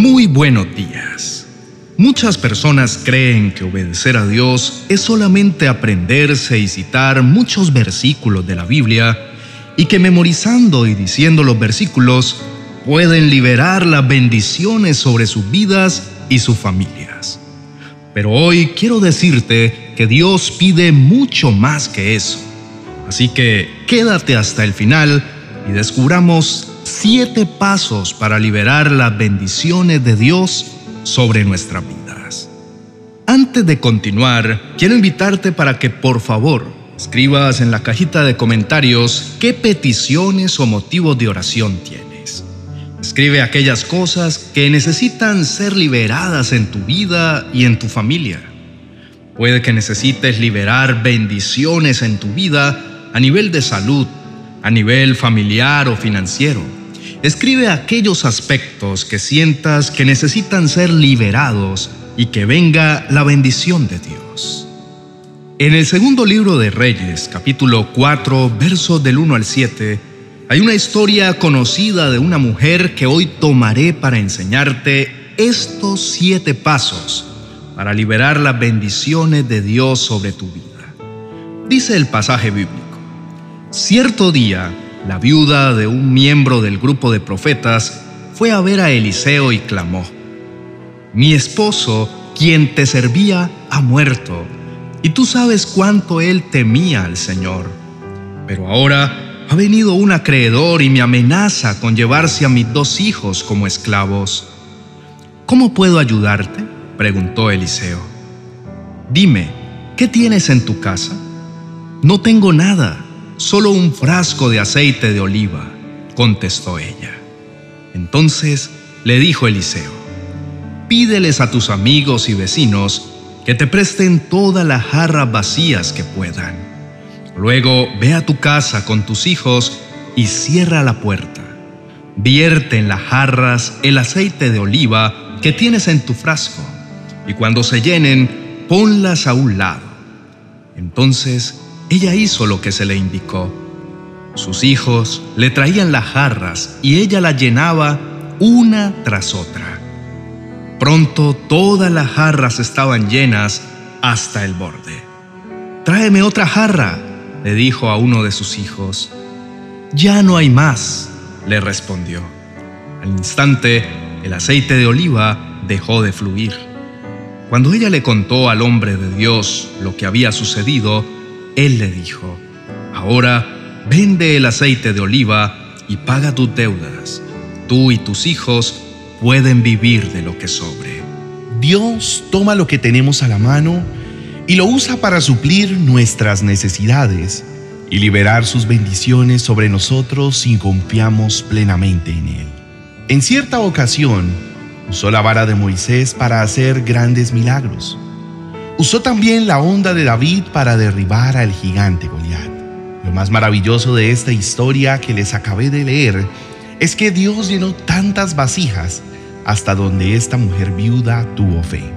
Muy buenos días. Muchas personas creen que obedecer a Dios es solamente aprenderse y citar muchos versículos de la Biblia y que memorizando y diciendo los versículos pueden liberar las bendiciones sobre sus vidas y sus familias. Pero hoy quiero decirte que Dios pide mucho más que eso. Así que quédate hasta el final y descubramos siete pasos para liberar las bendiciones de Dios sobre nuestras vidas. Antes de continuar, quiero invitarte para que por favor escribas en la cajita de comentarios qué peticiones o motivos de oración tienes. Escribe aquellas cosas que necesitan ser liberadas en tu vida y en tu familia. Puede que necesites liberar bendiciones en tu vida a nivel de salud, a nivel familiar o financiero Escribe aquellos aspectos que sientas que necesitan ser liberados y que venga la bendición de Dios. En el segundo libro de Reyes, capítulo 4, versos del 1 al 7, hay una historia conocida de una mujer que hoy tomaré para enseñarte estos siete pasos para liberar las bendiciones de Dios sobre tu vida. Dice el pasaje bíblico, cierto día, la viuda de un miembro del grupo de profetas fue a ver a Eliseo y clamó, Mi esposo, quien te servía, ha muerto, y tú sabes cuánto él temía al Señor. Pero ahora ha venido un acreedor y me amenaza con llevarse a mis dos hijos como esclavos. ¿Cómo puedo ayudarte? preguntó Eliseo. Dime, ¿qué tienes en tu casa? No tengo nada Solo un frasco de aceite de oliva, contestó ella. Entonces le dijo Eliseo, pídeles a tus amigos y vecinos que te presten todas las jarras vacías que puedan. Luego ve a tu casa con tus hijos y cierra la puerta. Vierte en las jarras el aceite de oliva que tienes en tu frasco, y cuando se llenen, ponlas a un lado. Entonces ella hizo lo que se le indicó. Sus hijos le traían las jarras y ella las llenaba una tras otra. Pronto todas las jarras estaban llenas hasta el borde. Tráeme otra jarra, le dijo a uno de sus hijos. Ya no hay más, le respondió. Al instante, el aceite de oliva dejó de fluir. Cuando ella le contó al hombre de Dios lo que había sucedido, él le dijo, ahora vende el aceite de oliva y paga tus deudas. Tú y tus hijos pueden vivir de lo que sobre. Dios toma lo que tenemos a la mano y lo usa para suplir nuestras necesidades y liberar sus bendiciones sobre nosotros si confiamos plenamente en Él. En cierta ocasión, usó la vara de Moisés para hacer grandes milagros. Usó también la onda de David para derribar al gigante Goliat. Lo más maravilloso de esta historia que les acabé de leer es que Dios llenó tantas vasijas hasta donde esta mujer viuda tuvo fe.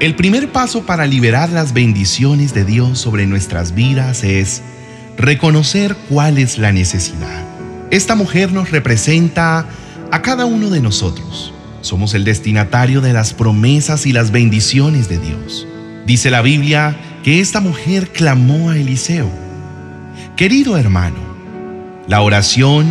El primer paso para liberar las bendiciones de Dios sobre nuestras vidas es reconocer cuál es la necesidad. Esta mujer nos representa a cada uno de nosotros. Somos el destinatario de las promesas y las bendiciones de Dios. Dice la Biblia que esta mujer clamó a Eliseo. Querido hermano, la oración,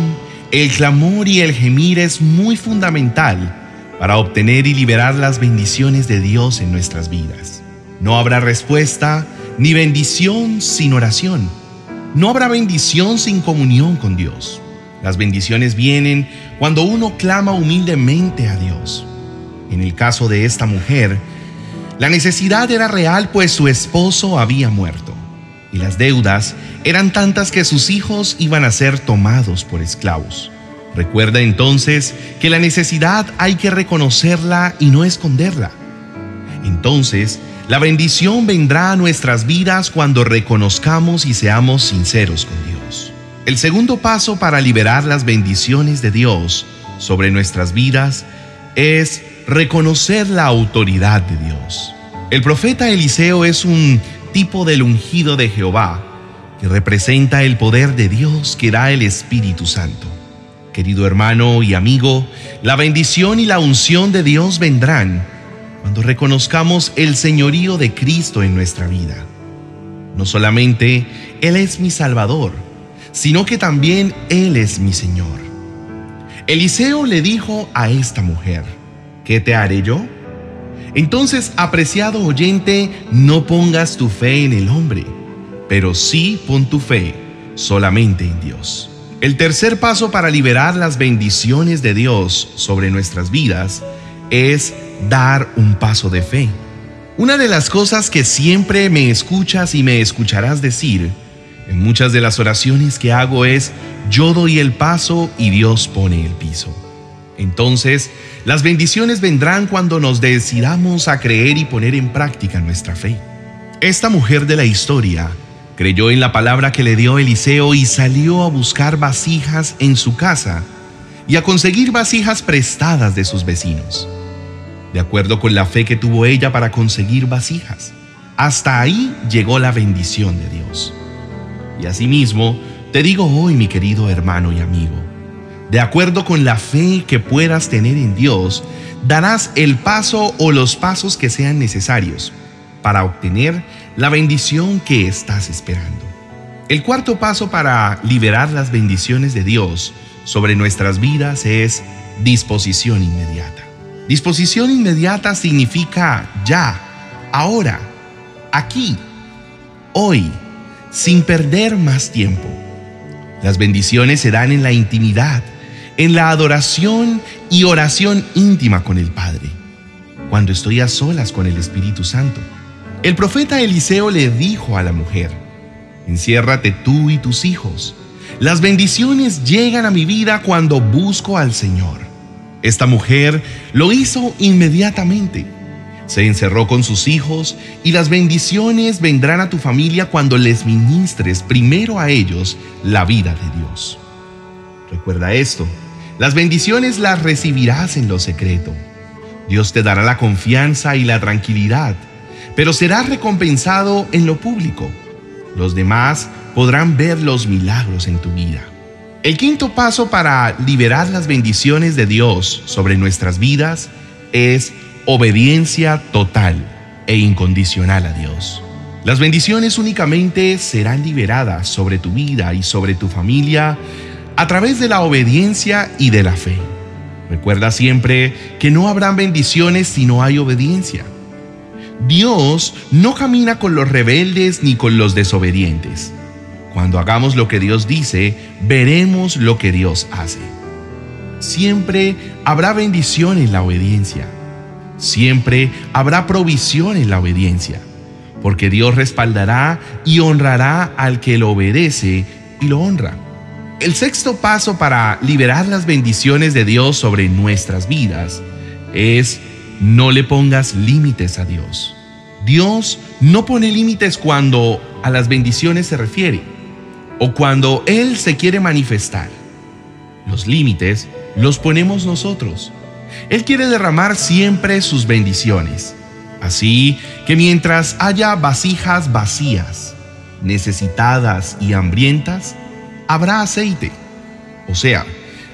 el clamor y el gemir es muy fundamental para obtener y liberar las bendiciones de Dios en nuestras vidas. No habrá respuesta ni bendición sin oración. No habrá bendición sin comunión con Dios. Las bendiciones vienen cuando uno clama humildemente a Dios. En el caso de esta mujer, la necesidad era real pues su esposo había muerto y las deudas eran tantas que sus hijos iban a ser tomados por esclavos. Recuerda entonces que la necesidad hay que reconocerla y no esconderla. Entonces, la bendición vendrá a nuestras vidas cuando reconozcamos y seamos sinceros con Dios. El segundo paso para liberar las bendiciones de Dios sobre nuestras vidas es reconocer la autoridad de Dios. El profeta Eliseo es un tipo del ungido de Jehová que representa el poder de Dios que da el Espíritu Santo. Querido hermano y amigo, la bendición y la unción de Dios vendrán cuando reconozcamos el señorío de Cristo en nuestra vida. No solamente Él es mi Salvador, sino que también Él es mi Señor. Eliseo le dijo a esta mujer, ¿qué te haré yo? Entonces, apreciado oyente, no pongas tu fe en el hombre, pero sí pon tu fe solamente en Dios. El tercer paso para liberar las bendiciones de Dios sobre nuestras vidas es dar un paso de fe. Una de las cosas que siempre me escuchas y me escucharás decir en muchas de las oraciones que hago es, yo doy el paso y Dios pone el piso. Entonces, las bendiciones vendrán cuando nos decidamos a creer y poner en práctica nuestra fe. Esta mujer de la historia creyó en la palabra que le dio Eliseo y salió a buscar vasijas en su casa y a conseguir vasijas prestadas de sus vecinos, de acuerdo con la fe que tuvo ella para conseguir vasijas. Hasta ahí llegó la bendición de Dios. Y asimismo, te digo hoy, mi querido hermano y amigo, de acuerdo con la fe que puedas tener en Dios, darás el paso o los pasos que sean necesarios para obtener la bendición que estás esperando. El cuarto paso para liberar las bendiciones de Dios sobre nuestras vidas es disposición inmediata. Disposición inmediata significa ya, ahora, aquí, hoy, sin perder más tiempo. Las bendiciones se dan en la intimidad, en la adoración y oración íntima con el Padre, cuando estoy a solas con el Espíritu Santo. El profeta Eliseo le dijo a la mujer, enciérrate tú y tus hijos. Las bendiciones llegan a mi vida cuando busco al Señor. Esta mujer lo hizo inmediatamente. Se encerró con sus hijos y las bendiciones vendrán a tu familia cuando les ministres primero a ellos la vida de Dios. Recuerda esto, las bendiciones las recibirás en lo secreto. Dios te dará la confianza y la tranquilidad, pero serás recompensado en lo público. Los demás podrán ver los milagros en tu vida. El quinto paso para liberar las bendiciones de Dios sobre nuestras vidas es obediencia total e incondicional a Dios. Las bendiciones únicamente serán liberadas sobre tu vida y sobre tu familia a través de la obediencia y de la fe. Recuerda siempre que no habrán bendiciones si no hay obediencia. Dios no camina con los rebeldes ni con los desobedientes. Cuando hagamos lo que Dios dice, veremos lo que Dios hace. Siempre habrá bendición en la obediencia. Siempre habrá provisión en la obediencia, porque Dios respaldará y honrará al que lo obedece y lo honra. El sexto paso para liberar las bendiciones de Dios sobre nuestras vidas es no le pongas límites a Dios. Dios no pone límites cuando a las bendiciones se refiere o cuando Él se quiere manifestar. Los límites los ponemos nosotros. Él quiere derramar siempre sus bendiciones. Así que mientras haya vasijas vacías, necesitadas y hambrientas, habrá aceite. O sea,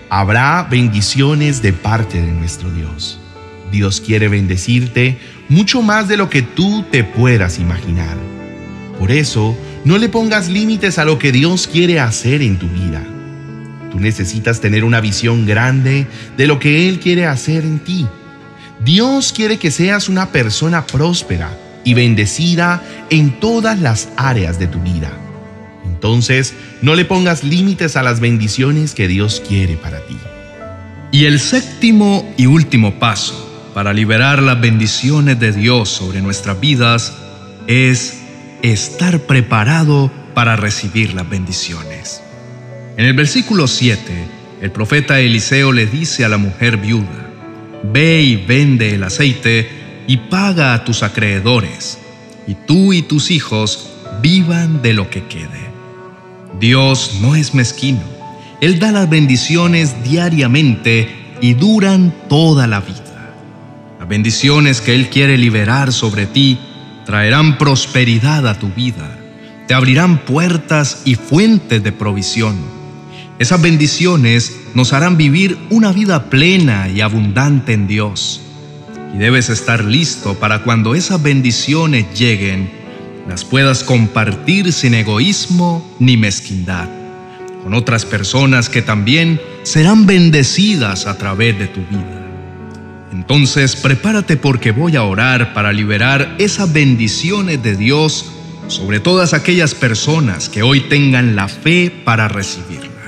habrá bendiciones de parte de nuestro Dios. Dios quiere bendecirte mucho más de lo que tú te puedas imaginar. Por eso, no le pongas límites a lo que Dios quiere hacer en tu vida. Tú necesitas tener una visión grande de lo que Él quiere hacer en ti. Dios quiere que seas una persona próspera y bendecida en todas las áreas de tu vida. Entonces, no le pongas límites a las bendiciones que Dios quiere para ti. Y el séptimo y último paso para liberar las bendiciones de Dios sobre nuestras vidas es estar preparado para recibir las bendiciones. En el versículo 7, el profeta Eliseo le dice a la mujer viuda, Ve y vende el aceite y paga a tus acreedores, y tú y tus hijos vivan de lo que quede. Dios no es mezquino. Él da las bendiciones diariamente y duran toda la vida. Las bendiciones que Él quiere liberar sobre ti traerán prosperidad a tu vida, te abrirán puertas y fuentes de provisión, Esas bendiciones nos harán vivir una vida plena y abundante en Dios. Y debes estar listo para cuando esas bendiciones lleguen, las puedas compartir sin egoísmo ni mezquindad, con otras personas que también serán bendecidas a través de tu vida. Entonces prepárate porque voy a orar para liberar esas bendiciones de Dios sobre todas aquellas personas que hoy tengan la fe para recibirlas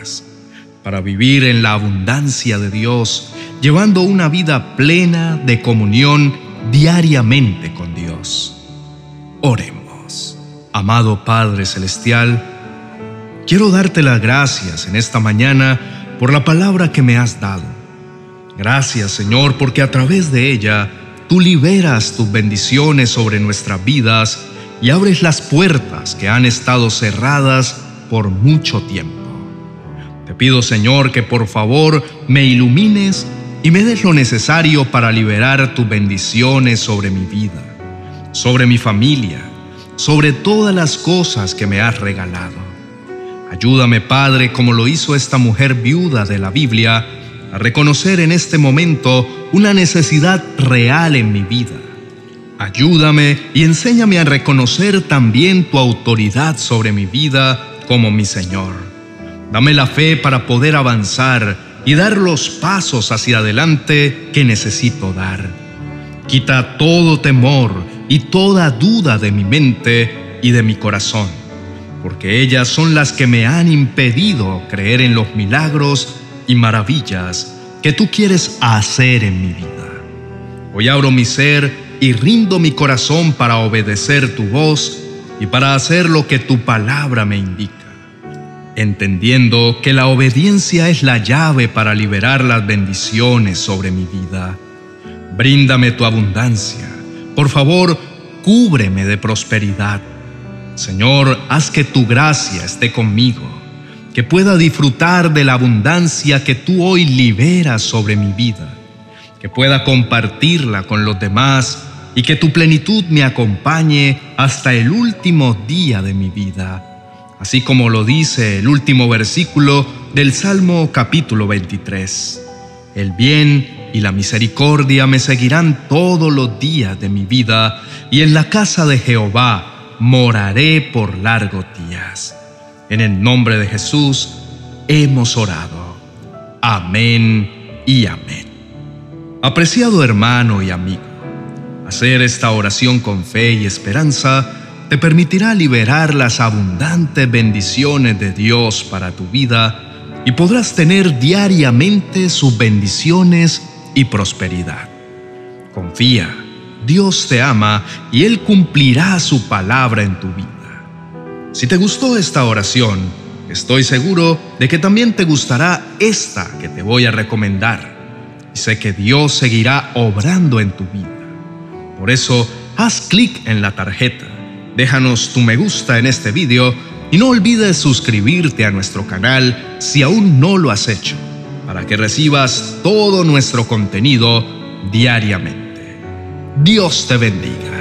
para vivir en la abundancia de Dios, llevando una vida plena de comunión diariamente con Dios. Oremos. Amado Padre Celestial, quiero darte las gracias en esta mañana por la palabra que me has dado. Gracias Señor porque a través de ella tú liberas tus bendiciones sobre nuestras vidas y abres las puertas que han estado cerradas por mucho tiempo. Te pido, Señor, que por favor me ilumines y me des lo necesario para liberar tus bendiciones sobre mi vida, sobre mi familia, sobre todas las cosas que me has regalado. Ayúdame, Padre, como lo hizo esta mujer viuda de la Biblia, a reconocer en este momento una necesidad real en mi vida. Ayúdame y enséñame a reconocer también tu autoridad sobre mi vida como mi Señor. Dame la fe para poder avanzar y dar los pasos hacia adelante que necesito dar. Quita todo temor y toda duda de mi mente y de mi corazón, porque ellas son las que me han impedido creer en los milagros y maravillas que tú quieres hacer en mi vida. Hoy abro mi ser y rindo mi corazón para obedecer tu voz y para hacer lo que tu palabra me indica entendiendo que la obediencia es la llave para liberar las bendiciones sobre mi vida. Bríndame tu abundancia. Por favor, cúbreme de prosperidad. Señor, haz que tu gracia esté conmigo, que pueda disfrutar de la abundancia que tú hoy liberas sobre mi vida, que pueda compartirla con los demás y que tu plenitud me acompañe hasta el último día de mi vida así como lo dice el último versículo del Salmo capítulo 23. El bien y la misericordia me seguirán todos los días de mi vida, y en la casa de Jehová moraré por largos días. En el nombre de Jesús hemos orado. Amén y amén. Apreciado hermano y amigo, hacer esta oración con fe y esperanza te permitirá liberar las abundantes bendiciones de Dios para tu vida y podrás tener diariamente sus bendiciones y prosperidad. Confía, Dios te ama y Él cumplirá su palabra en tu vida. Si te gustó esta oración, estoy seguro de que también te gustará esta que te voy a recomendar. Y sé que Dios seguirá obrando en tu vida. Por eso, haz clic en la tarjeta Déjanos tu me gusta en este video y no olvides suscribirte a nuestro canal si aún no lo has hecho, para que recibas todo nuestro contenido diariamente. Dios te bendiga.